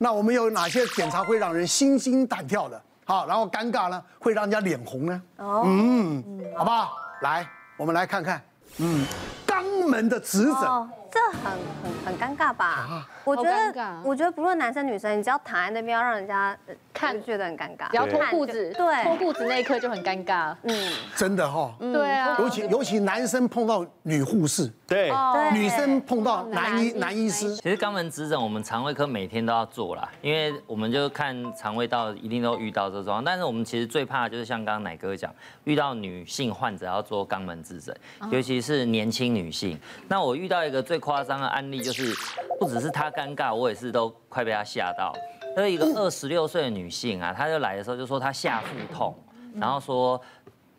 那我们有哪些检查会让人心惊胆跳的？好，然后尴尬呢，会让人家脸红呢？哦，嗯，好不好？来，我们来看看，嗯，肛门的指诊。哦这很很很尴尬吧？啊、我觉得，我觉得不论男生女生，你只要躺在那边，要让人家看就觉得很尴尬。只要脱裤子，对，脱裤子那一刻就很尴尬。嗯，真的哈。对啊。尤其尤其男生碰到女护士，对，女生碰到男医男医师。其实肛门指诊，我们肠胃科每天都要做啦，因为我们就看肠胃道一定都遇到这种。但是我们其实最怕的就是像刚刚奶哥讲，遇到女性患者要做肛门指诊，尤其是年轻女性。那我遇到一个最夸张的案例，就是不只是她尴尬，我也是都快被她吓到。有一个二十六岁的女性啊，她就来的时候就说她下腹痛，然后说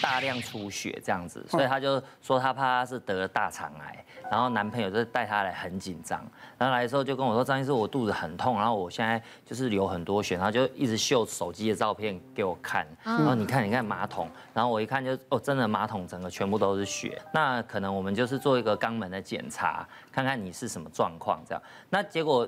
大量出血这样子，所以她就说她怕她是得了大肠癌，然后男朋友就带她来很紧张，然后来的时候就跟我说张医师，我肚子很痛，然后我现在就是流很多血，然后就一直秀手机的照片给我看，然后你看你看马桶，然后我一看就哦真的马桶整个全部都是血，那可能我们就是做一个肛门的检查，看看你是什么状况这样，那结果。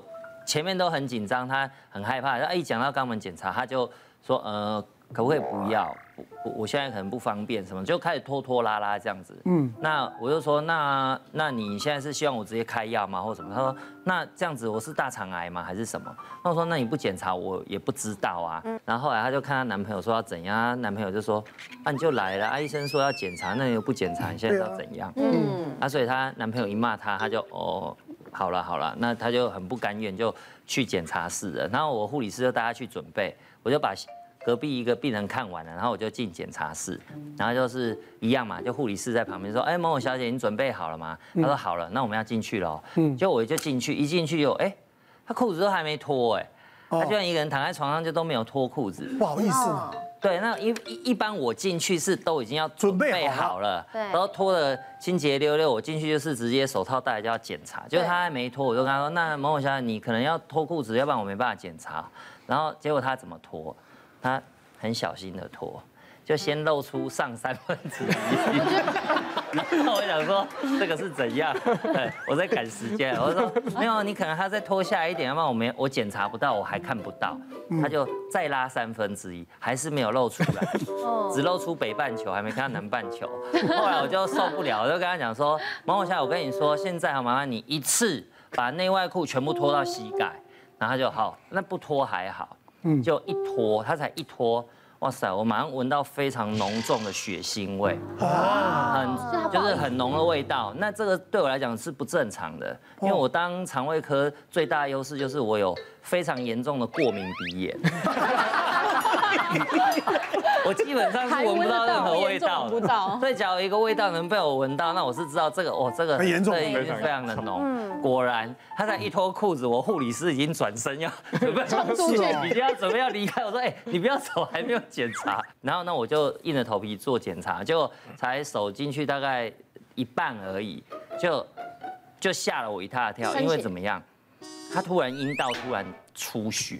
前面都很紧张，他很害怕。他一讲到肛门检查，他就说：“呃，可不可以不要？我我现在可能不方便，什么就开始拖拖拉拉这样子。”嗯，那我就说：“那那你现在是希望我直接开药吗，或什么？”他说：“那这样子我是大肠癌吗，还是什么？”那我说：“那你不检查，我也不知道啊。”然后后来他就看他男朋友说要怎样，男朋友就说：“那，你就来了，啊医生说要检查，那你又不检查，你现在要怎样？”嗯，啊，所以她男朋友一骂他，他就哦。好了好了，那他就很不甘愿，就去检查室了。然后我护理师就带他去准备，我就把隔壁一个病人看完了，然后我就进检查室，然后就是一样嘛，就护理师在旁边说：“哎，某某小姐，你准备好了吗？”他说：“好了，那我们要进去了。”嗯，就我就进去，一进去就哎，他裤子都还没脱哎，他居然一个人躺在床上就都没有脱裤子，不好意思嘛。对，那一一一般我进去是都已经要准备好了，对，然后脱了清洁溜溜，我进去就是直接手套戴就要检查，就他还没脱，我就跟他说，那某某小姐你可能要脱裤子，要不然我没办法检查。然后结果他怎么脱？他很小心的脱。就先露出上三分之一，然后我想说这个是怎样？对，我在赶时间，我说没有，你可能他再脱下一点，要不然我没我检查不到，我还看不到。他就再拉三分之一，还是没有露出来，只露出北半球，还没看到南半球。后来我就受不了，我就跟他讲说，某某小姐，我跟你说，现在好麻烦你一次把内外裤全部脱到膝盖，然后他就好，那不脱还好，就一脱，他才一脱。哇塞！我马上闻到非常浓重的血腥味，很就是很浓的味道。那这个对我来讲是不正常的，因为我当肠胃科最大的优势就是我有非常严重的过敏鼻炎。我基本上是闻不到任何味道，所以 假如一个味道能被我闻到，那我是知道这个哦，这个很严重，已经非常的浓。果然，他才一脱裤子，我护理师已经转身要准 备冲出去，已经要准备要离开。我说，哎，你不要走，还没有检查。然后呢，我就硬着头皮做检查，结果才手进去大概一半而已，就就吓了我一大跳，因为怎么样？他突然阴道突然出血。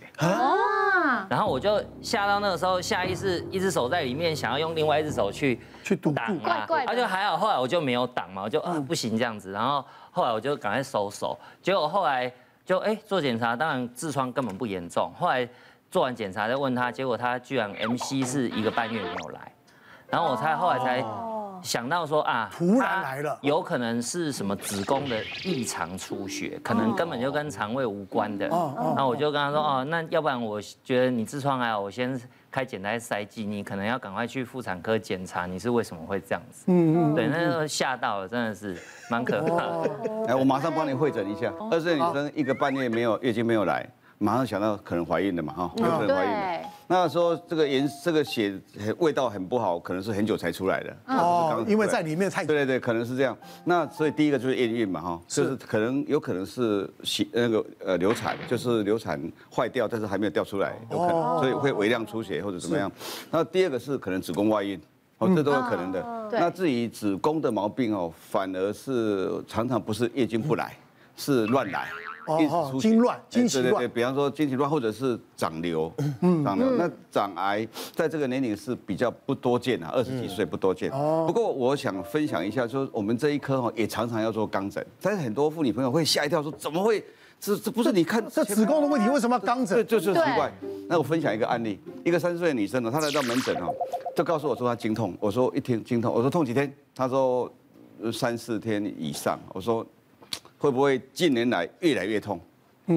然后我就吓到那个时候，下意识一只手在里面，想要用另外一只手去去挡啊，他就还好。后来我就没有挡嘛，我就啊不行这样子。然后后来我就赶快收手。结果后来就哎做检查，当然痔疮根本不严重。后来做完检查再问他，结果他居然 MC 是一个半月没有来。然后我才后来才。想到说啊，突然来了，有可能是什么子宫的异常出血，可能根本就跟肠胃无关的。然后我就跟他说，哦，那要不然我觉得你痔疮还好，我先开简单塞剂，你可能要赶快去妇产科检查，你是为什么会这样子？嗯嗯，对，那时候吓到了，真的是蛮可怕的。来，我马上帮你会诊一下，二十岁女生一个半月没有月经没有来。马上想到可能怀孕了嘛，哈，有可能怀孕的。那说这个颜这个血味道很不好，可能是很久才出来的。哦，因为在里面太……对对对，可能是这样。那所以第一个就是验孕嘛，哈，就是可能有可能是血那个呃流产，就是流产坏掉，但是还没有掉出来，有可能，所以会微量出血或者怎么样。那第二个是可能子宫外孕，哦，这都有可能的。那至于子宫的毛病哦，反而是常常不是月经不来，是乱来。哦，经乱，经期乱，对对对，比方说经期乱，或者是长瘤，嗯，长瘤。那长癌在这个年龄是比较不多见啊，二十几岁不多见。哦。不过我想分享一下，就是我们这一科哈也常常要做肛诊，但是很多妇女朋友会吓一跳，说怎么会这这不是你看这子宫的问题，为什么要肛诊？这就是奇怪。那我分享一个案例，一个三十岁的女生呢，她来到门诊哦，就告诉我说她经痛。我说一天经痛，我说痛几天？她说三四天以上。我说会不会近年来越来越痛？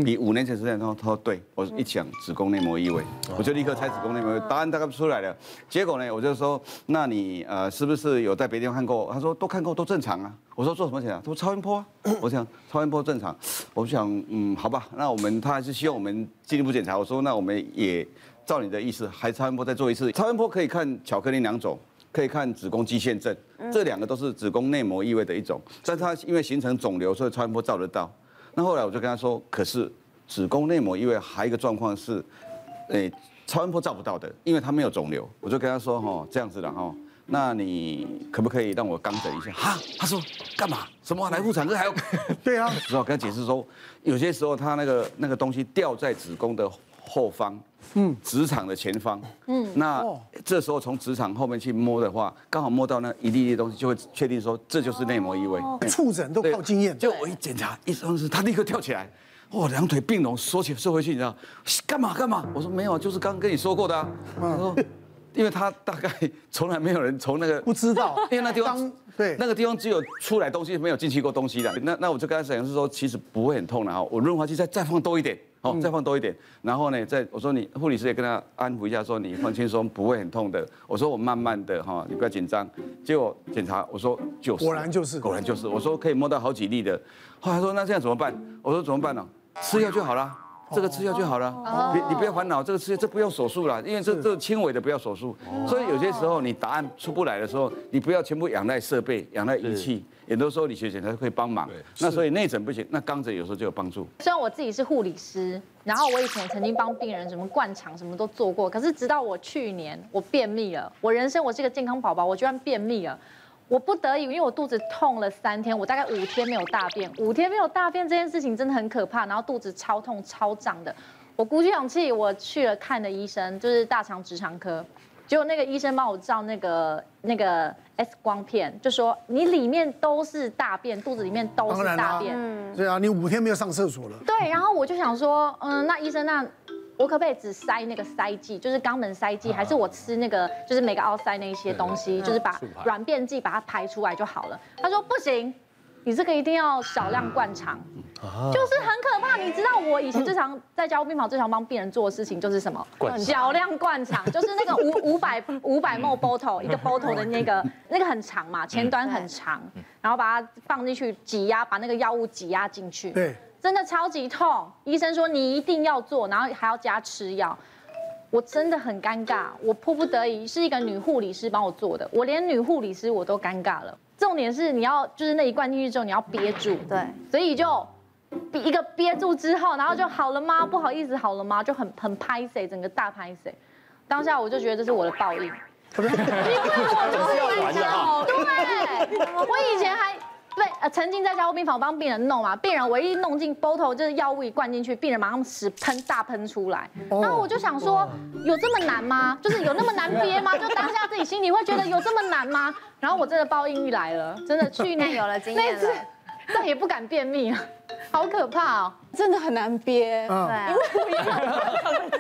比五年前时间痛？他说对。我一讲子宫内膜异位，我就立刻猜子宫内膜异位，答案大概出来了。结果呢，我就说那你呃是不是有在别的地方看过？他说都看过，都正常啊。我说做什么检查？他说超音波啊。我想超音波正常。我想嗯好吧，那我们他还是希望我们进一步检查。我说那我们也照你的意思，还超音波再做一次。超音波可以看巧克力囊肿，可以看子宫肌腺症，这两个都是子宫内膜异位的一种。但是它因为形成肿瘤，所以超音波照得到。那后来我就跟他说，可是子宫内膜异位还有一个状况是，诶超音波照不到的，因为它没有肿瘤。我就跟他说哈这样子的哈。那你可不可以让我刚诊一下？哈，他说干嘛？什么来妇产科还要？对啊，只好跟他解释说，有些时候他那个那个东西掉在子宫的后方，嗯，直肠的前方，嗯，那这时候从直肠后面去摸的话，刚好摸到那一粒粒东西，就会确定说这就是内膜异位。触诊都靠经验，就我一检查，医生是他立刻跳起来，哇，两腿并拢，缩起缩回去，你知道？干嘛干嘛？我说没有，就是刚刚跟你说过的啊。他说。因为他大概从来没有人从那个不知道，因为那地方对那个地方只有出来东西，没有进去过东西的。那那我就跟他讲是说，其实不会很痛的哈。我润滑剂再再放多一点，好，再放多一点。然后呢，再我说你护理师也跟他安抚一下，说你放轻松，不会很痛的。我说我慢慢的哈，你不要紧张。结果检查，我说就是，果然就是，果然就是。我说可以摸到好几粒的。后来说那这样怎么办？我说怎么办呢？吃药就好了。这个吃药就好了，你你不要烦恼，这个吃药这不用手术了，因为这这轻微的不要手术。所以有些时候你答案出不来的时候，你不要全部仰赖设备、仰赖仪器，很多时候理学检查会帮忙。那所以内诊不行，那肛诊有时候就有帮助。虽然我自己是护理师，然后我以前曾经帮病人什么灌肠什么都做过，可是直到我去年我便秘了，我人生我是一个健康宝宝，我居然便秘了。我不得已，因为我肚子痛了三天，我大概五天没有大便，五天没有大便这件事情真的很可怕，然后肚子超痛超胀的，我鼓起勇气，我去了看的医生，就是大肠直肠科，结果那个医生帮我照那个那个 X 光片，就说你里面都是大便，肚子里面都是大便，嗯，对啊，你五天没有上厕所了，对，然后我就想说，嗯，那医生那。我可不可以只塞那个塞剂，就是肛门塞剂，还是我吃那个就是每个奥塞那一些东西，就是把软便剂把它排出来就好了？他说不行，你这个一定要少量灌肠，就是很可怕。你知道我以前最常在家务病房最常帮病人做的事情就是什么？少量灌肠，就是那个五五百五百 ml bottle 一个 bottle 的那个那个很长嘛，前端很长，然后把它放进去挤压，把那个药物挤压进去。对。真的超级痛，医生说你一定要做，然后还要加吃药，我真的很尴尬，我迫不得已是一个女护理师帮我做的，我连女护理师我都尴尬了。重点是你要就是那一灌进去之后你要憋住，对，所以就一个憋住之后，然后就好了吗？不好意思，好了吗？就很很拍谁，整个大拍谁。当下我就觉得这是我的报应，因为我就是以前，对，我以前还。对，呃，曾经在加护病房帮病人弄嘛，病人唯一弄进 bottle 就是药物一灌进去，病人马上屎喷大喷出来。然后我就想说，有这么难吗？就是有那么难憋吗？就当下自己心里会觉得有这么难吗？然后我真的报应欲来了，真的去年有了经验了，再也不敢便秘了。好可怕哦，真的很难憋。对，因为不一样。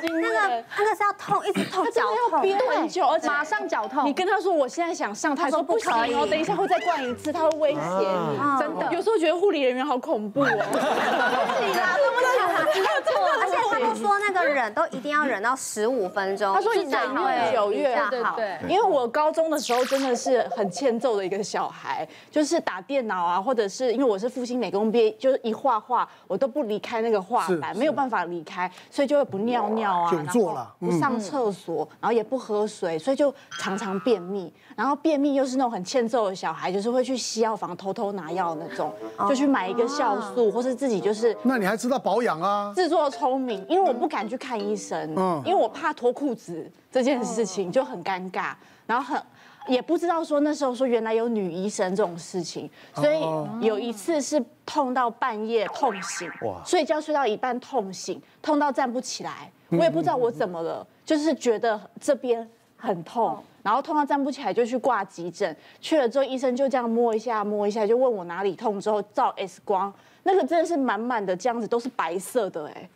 那个那个是要痛，一直痛，脚要，憋很久，而且马上脚痛。你跟他说我现在想上台，他说不行哦，等一下会再灌一次，他会威胁你。真的，有时候觉得护理人员好恐怖哦。不行啦，对 不对？而且他都说那个忍都一定要忍到十五分钟。他说一整月九月对对。因为我高中的时候真的是很欠揍的一个小孩，就是打电脑啊，或者是因为我是复兴美工毕业，就是一画。画我都不离开那个画板，没有办法离开，所以就会不尿尿啊，久坐了，不上厕所，然后也不喝水，所以就常常便秘。然后便秘又是那种很欠揍的小孩，就是会去西药房偷偷拿药那种，就去买一个酵素，或是自己就是。那你还知道保养啊？自作聪明，因为我不敢去看医生，嗯，因为我怕脱裤子这件事情就很尴尬，然后很。也不知道说那时候说原来有女医生这种事情，所以有一次是痛到半夜痛醒，睡觉睡到一半痛醒，痛到站不起来，我也不知道我怎么了，就是觉得这边很痛，然后痛到站不起来就去挂急诊，去了之后医生就这样摸一下摸一下，就问我哪里痛，之后照 X 光，那个真的是满满的这样子，都是白色的哎。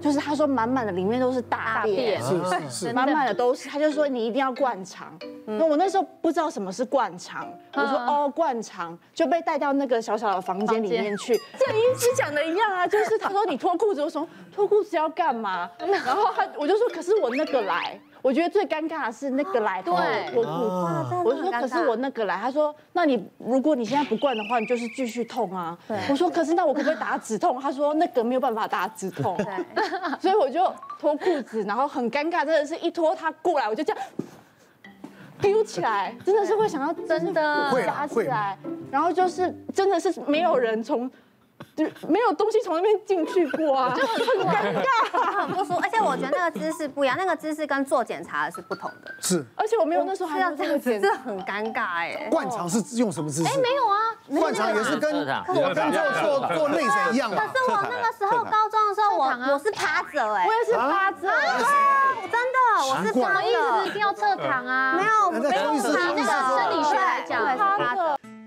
就是他说满满的里面都是大便，是是是，满满的都是。他就说你一定要灌肠。那我那时候不知道什么是灌肠，我说哦灌肠，就被带到那个小小的房间里面去。这医师讲的一样啊，就是他说你脱裤子，我说脱裤子要干嘛？然后他我就说可是我那个来。我觉得最尴尬的是那个来脱脱裤子，我说可是我那个来，他说那你如果你现在不灌的话，你就是继续痛啊。我说可是那我可不可以打止痛？他说那个没有办法打止痛。所以我就脱裤子，然后很尴尬，真的是一脱他过来，我就这样丢起来，真的是会想要真的砸起来，然后就是真的是没有人从。就没有东西从那边进去过啊，就很尴尬，很不舒服。而且我觉得那个姿势不一样，那个姿势跟做检查的是不同的。是，而且我没有那时候还要这个姿势，很尴尬哎。灌肠是用什么姿势？哎，没有啊，灌肠也是跟我跟做做做内诊一样。可是我那个时候高中的时候，我我是趴着哎，我也是趴着，真的，我是什么，意思一定要侧躺啊，没有没有趴着，生理学来讲趴着。